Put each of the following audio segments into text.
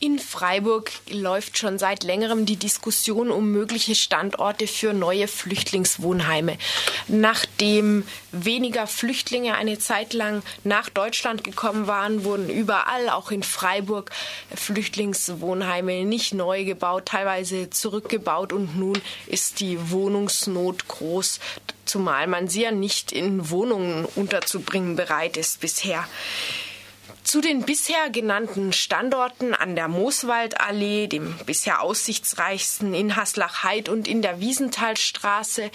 In Freiburg läuft schon seit längerem die Diskussion um mögliche Standorte für neue Flüchtlingswohnheime. Nachdem weniger Flüchtlinge eine Zeit lang nach Deutschland gekommen waren, wurden überall, auch in Freiburg, Flüchtlingswohnheime nicht neu gebaut, teilweise zurückgebaut und nun ist die Wohnungsnot groß, zumal man sie ja nicht in Wohnungen unterzubringen bereit ist bisher. Zu den bisher genannten Standorten an der Mooswaldallee, dem bisher aussichtsreichsten in Haslach-Heid und in der Wiesenthalstraße,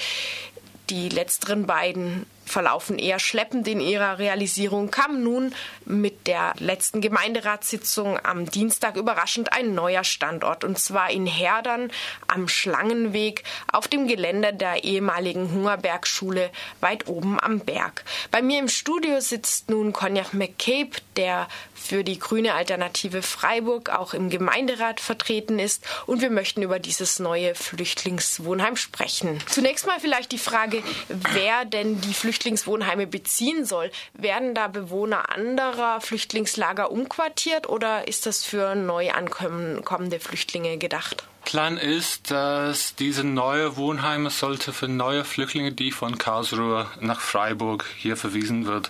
die letzteren beiden verlaufen eher schleppend in ihrer Realisierung, kam nun mit der letzten Gemeinderatssitzung am Dienstag überraschend ein neuer Standort, und zwar in Herdern am Schlangenweg auf dem Gelände der ehemaligen Hungerbergschule weit oben am Berg. Bei mir im Studio sitzt nun Cognac McCabe, der für die grüne Alternative Freiburg auch im Gemeinderat vertreten ist, und wir möchten über dieses neue Flüchtlingswohnheim sprechen. Zunächst mal vielleicht die Frage, wer denn die Flüchtlingswohnheime Flüchtlingswohnheime beziehen soll. Werden da Bewohner anderer Flüchtlingslager umquartiert oder ist das für neu ankommende Flüchtlinge gedacht? Plan ist, dass diese neue Wohnheime sollte für neue Flüchtlinge, die von Karlsruhe nach Freiburg hier verwiesen wird.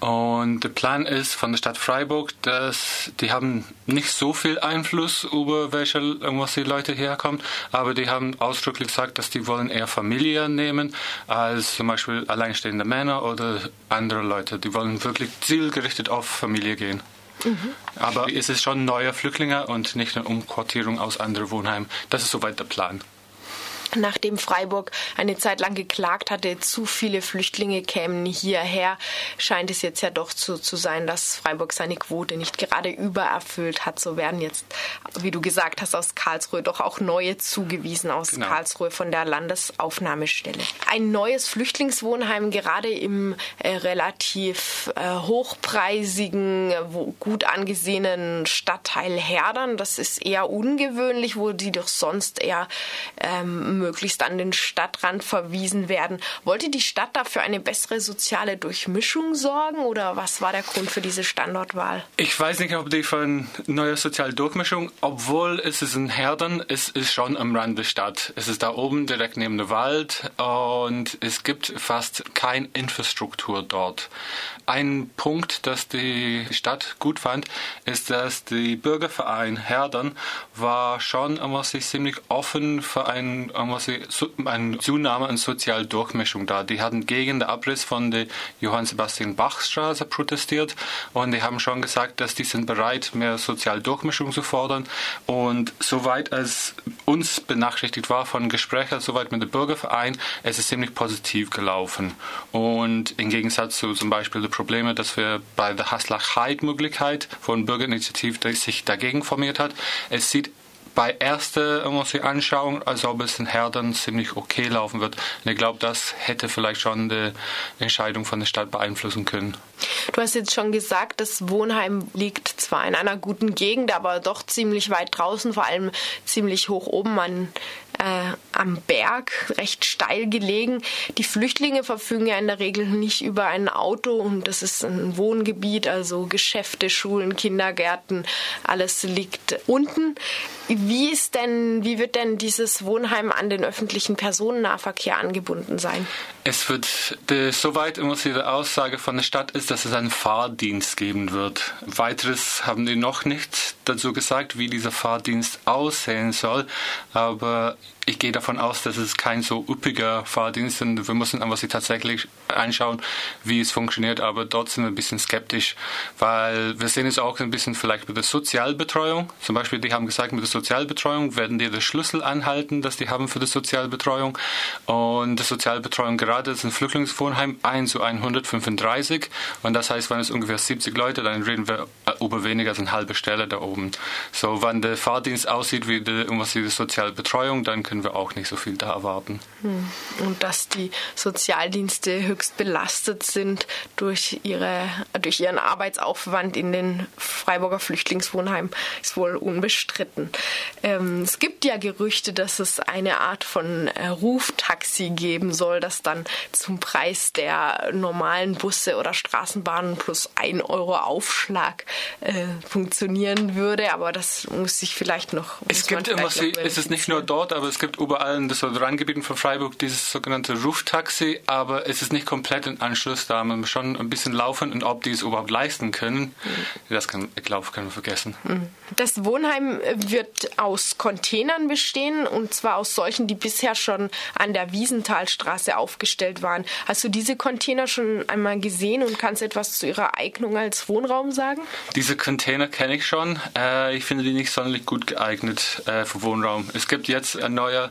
Und der Plan ist von der Stadt Freiburg, dass die haben nicht so viel Einfluss über welche, was die Leute herkommen, aber die haben ausdrücklich gesagt, dass die wollen eher Familie nehmen als zum Beispiel alleinstehende Männer oder andere Leute. Die wollen wirklich zielgerichtet auf Familie gehen. Mhm. Aber es ist schon neue Flüchtlinge und nicht eine Umquartierung aus anderen Wohnheimen. Das ist soweit der Plan nachdem Freiburg eine Zeit lang geklagt hatte, zu viele Flüchtlinge kämen hierher, scheint es jetzt ja doch so zu sein, dass Freiburg seine Quote nicht gerade übererfüllt hat. So werden jetzt, wie du gesagt hast, aus Karlsruhe doch auch neue zugewiesen aus genau. Karlsruhe von der Landesaufnahmestelle. Ein neues Flüchtlingswohnheim gerade im äh, relativ äh, hochpreisigen, wo, gut angesehenen Stadtteil Herdern. Das ist eher ungewöhnlich, wo die doch sonst eher ähm, möglichst an den Stadtrand verwiesen werden. Wollte die Stadt dafür eine bessere soziale Durchmischung sorgen oder was war der Grund für diese Standortwahl? Ich weiß nicht, ob die von neuer soziale Durchmischung, obwohl es ist in Herden, es ist schon am Rand der Stadt. Es ist da oben direkt neben dem Wald und es gibt fast keine Infrastruktur dort. Ein Punkt, das die Stadt gut fand, ist, dass die Bürgerverein Herdern war schon was ich ziemlich offen für ein eine Zunahme an sozialer Durchmischung da. Die hatten gegen den Abriss von der Johann Sebastian Bach Straße protestiert und die haben schon gesagt, dass die sind bereit, mehr soziale Durchmischung zu fordern. Und soweit es uns benachrichtigt war von Gesprächen, soweit mit dem Bürgerverein, es ist ziemlich positiv gelaufen. Und im Gegensatz zu zum Beispiel den Problemen, dass wir bei der Haslach-Heid-Möglichkeit von Bürgerinitiative sich dagegen formiert hat, es sieht bei erster ich anschauen, als ob es in Herden ziemlich okay laufen wird. Und ich glaube, das hätte vielleicht schon die Entscheidung von der Stadt beeinflussen können. Du hast jetzt schon gesagt, das Wohnheim liegt zwar in einer guten Gegend, aber doch ziemlich weit draußen, vor allem ziemlich hoch oben an äh, am Berg, recht steil gelegen. Die Flüchtlinge verfügen ja in der Regel nicht über ein Auto und das ist ein Wohngebiet, also Geschäfte, Schulen, Kindergärten, alles liegt unten. Wie ist denn, wie wird denn dieses Wohnheim an den öffentlichen Personennahverkehr angebunden sein? Es wird, soweit immer die Aussage von der Stadt ist, dass es einen Fahrdienst geben wird. Weiteres haben die noch nicht dazu gesagt, wie dieser Fahrdienst aussehen soll, aber ich gehe davon aus, dass es kein so üppiger Fahrdienst ist. Wir müssen aber sich tatsächlich anschauen, wie es funktioniert. Aber dort sind wir ein bisschen skeptisch, weil wir sehen es auch ein bisschen vielleicht mit der Sozialbetreuung. Zum Beispiel, die haben gesagt, mit der Sozialbetreuung werden die den Schlüssel anhalten, dass die haben für die Sozialbetreuung. Und die Sozialbetreuung gerade ist ein Flüchtlingswohnheim 1 zu 135. Und das heißt, wenn es ungefähr 70 Leute, dann reden wir über weniger als eine halbe Stelle da oben. So, wenn der Fahrdienst aussieht wie die, was die Sozialbetreuung, dann können wir auch nicht so viel da erwarten. Hm. Und dass die Sozialdienste höchst belastet sind durch, ihre, durch ihren Arbeitsaufwand in den Freiburger Flüchtlingswohnheimen, ist wohl unbestritten. Ähm, es gibt ja Gerüchte, dass es eine Art von äh, Ruftaxi geben soll, das dann zum Preis der normalen Busse oder Straßenbahnen plus ein Euro Aufschlag äh, funktionieren würde. Aber das muss sich vielleicht noch. Es gibt immer, sie, es ist nicht nur dort, aber es gibt überall in den Randgebieten von Freiburg dieses sogenannte Roof-Taxi, aber es ist nicht komplett in Anschluss da. Man muss schon ein bisschen laufen und ob die es überhaupt leisten können, mhm. das kann, ich glaube, können wir vergessen. Mhm. Das Wohnheim wird aus Containern bestehen und zwar aus solchen, die bisher schon an der Wiesenthalstraße aufgestellt waren. Hast du diese Container schon einmal gesehen und kannst etwas zu ihrer Eignung als Wohnraum sagen? Diese Container kenne ich schon. Äh, ich finde die nicht sonderlich gut geeignet äh, für Wohnraum. Es gibt jetzt eine neue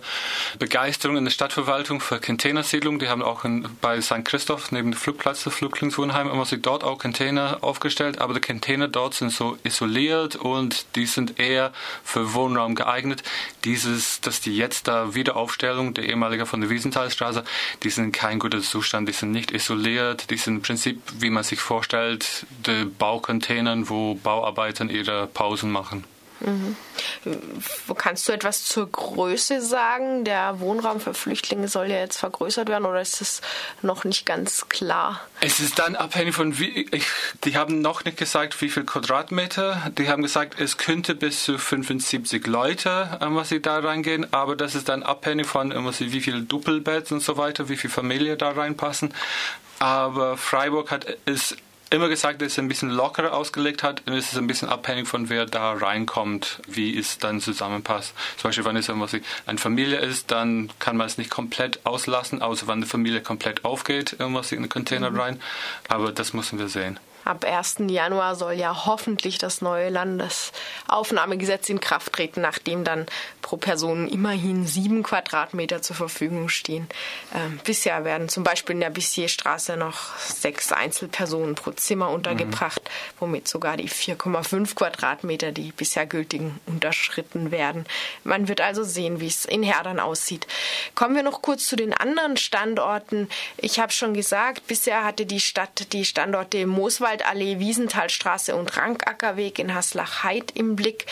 Begeisterung in der Stadtverwaltung für Containersiedlung. Die haben auch in, bei St. Christoph neben dem Flugplatz des Flüchtlingswohnheim immer sich dort auch Container aufgestellt. Aber die Container dort sind so isoliert und die sind eher für Wohnraum geeignet. Dieses, dass die jetzt da Wiederaufstellung der ehemalige von der Wiesenthalstraße, die sind in kein guter Zustand, die sind nicht isoliert, die sind im Prinzip, wie man sich vorstellt, die Baucontainern, wo Bauarbeiter ihre Pausen machen. Mhm. Kannst du etwas zur Größe sagen? Der Wohnraum für Flüchtlinge soll ja jetzt vergrößert werden oder ist es noch nicht ganz klar? Es ist dann abhängig von wie. Ich, die haben noch nicht gesagt, wie viel Quadratmeter. Die haben gesagt, es könnte bis zu 75 Leute, was sie da reingehen, aber das ist dann abhängig von wie viel Doppelbett und so weiter, wie viele Familien da reinpassen. Aber Freiburg hat es immer gesagt, dass es ein bisschen lockerer ausgelegt hat und es ist ein bisschen abhängig von wer da reinkommt, wie es dann zusammenpasst. Zum Beispiel, wenn es eine Familie ist, dann kann man es nicht komplett auslassen, außer wenn die Familie komplett aufgeht, irgendwas in den Container mhm. rein. Aber das müssen wir sehen. Ab 1. Januar soll ja hoffentlich das neue Landesaufnahmegesetz in Kraft treten, nachdem dann pro Person immerhin sieben Quadratmeter zur Verfügung stehen. Ähm, bisher werden zum Beispiel in der Bissierstraße noch sechs Einzelpersonen pro Zimmer untergebracht, mhm. womit sogar die 4,5 Quadratmeter, die bisher gültigen, unterschritten werden. Man wird also sehen, wie es in Herdern aussieht. Kommen wir noch kurz zu den anderen Standorten. Ich habe schon gesagt, bisher hatte die Stadt die Standorte Mooswald Grünwaldallee, Wiesenthalstraße und Rankackerweg in Haslach-Heid im Blick.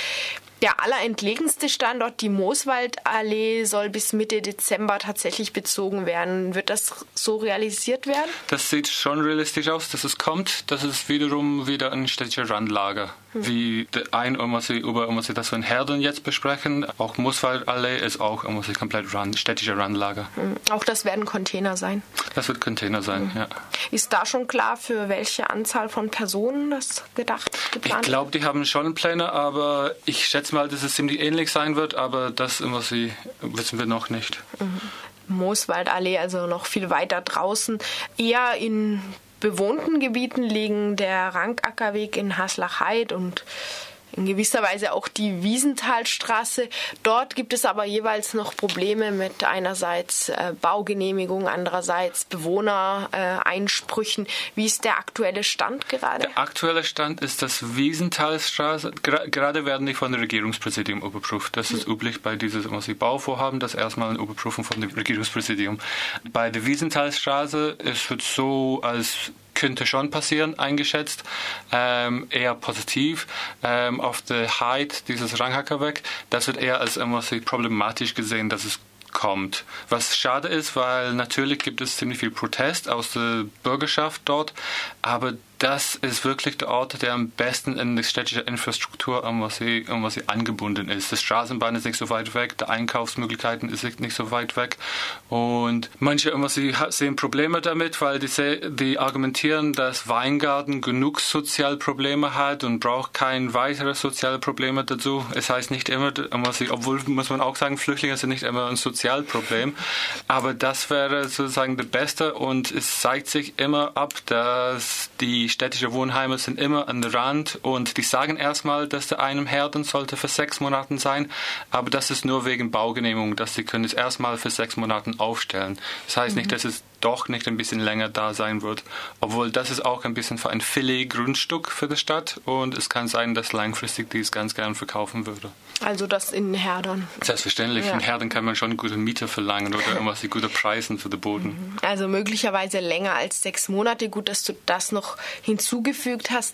Der allerentlegenste Standort, die Mooswaldallee, soll bis Mitte Dezember tatsächlich bezogen werden. Wird das so realisiert werden? Das sieht schon realistisch aus, dass es kommt. Das ist wiederum wieder ein städtischer Randlager wie ein, sie über sie das in Herden jetzt besprechen. Auch Mooswaldallee ist auch ich komplett run, städtische Randlager. Hm. Auch das werden Container sein. Das wird Container sein, mhm. ja. Ist da schon klar, für welche Anzahl von Personen das gedacht geplant? Ich glaube, die haben schon Pläne, aber ich schätze mal, dass es ziemlich ähnlich sein wird, aber das was sie wissen wir noch nicht. Mhm. Mooswaldallee, also noch viel weiter draußen, eher in bewohnten Gebieten liegen der Rankackerweg in Haslach-Heid und in gewisser Weise auch die Wiesenthalstraße. Dort gibt es aber jeweils noch Probleme mit einerseits äh, Baugenehmigung, andererseits Bewohnereinsprüchen. Äh, Wie ist der aktuelle Stand gerade? Der aktuelle Stand ist, dass Wiesenthalstraße, ger gerade werden die von dem Regierungspräsidium überprüft. Das ist mhm. üblich bei diesem Bauvorhaben, dass erstmal eine Überprüfung von dem Regierungspräsidium. Bei der Wiesenthalstraße ist es so, als könnte schon passieren, eingeschätzt. Ähm, eher positiv. Ähm, auf der Height dieses Ranghackerweg, das wird eher als immer problematisch gesehen, dass es kommt. Was schade ist, weil natürlich gibt es ziemlich viel Protest aus der Bürgerschaft dort, aber das ist wirklich der Ort, der am besten in die städtische Infrastruktur irgendwie, irgendwie angebunden ist. Das Straßenbahn ist nicht so weit weg, die Einkaufsmöglichkeiten sind nicht so weit weg. Und manche irgendwie sehen Probleme damit, weil die, die argumentieren, dass Weingarten genug Sozialprobleme hat und braucht keine weiteren soziale Probleme dazu. Es heißt nicht immer, obwohl muss man auch sagen, Flüchtlinge sind nicht immer ein Sozialproblem. Aber das wäre sozusagen der Beste und es zeigt sich immer ab, dass die die städtische Wohnheime sind immer an der Rand und die sagen erstmal, dass der einem Herden sollte für sechs Monate sein, aber das ist nur wegen Baugenehmigung, dass sie können es erstmal für sechs Monate aufstellen. Das heißt mhm. nicht, dass es doch nicht ein bisschen länger da sein wird. Obwohl das ist auch ein bisschen für ein Filet-Grundstück für die Stadt und es kann sein, dass langfristig dies ganz gern verkaufen würde. Also das in Herdern? Selbstverständlich. Ja. In Herdern kann man schon gute Miete verlangen oder irgendwas die gute Preisen für den Boden. Also möglicherweise länger als sechs Monate. Gut, dass du das noch hinzugefügt hast.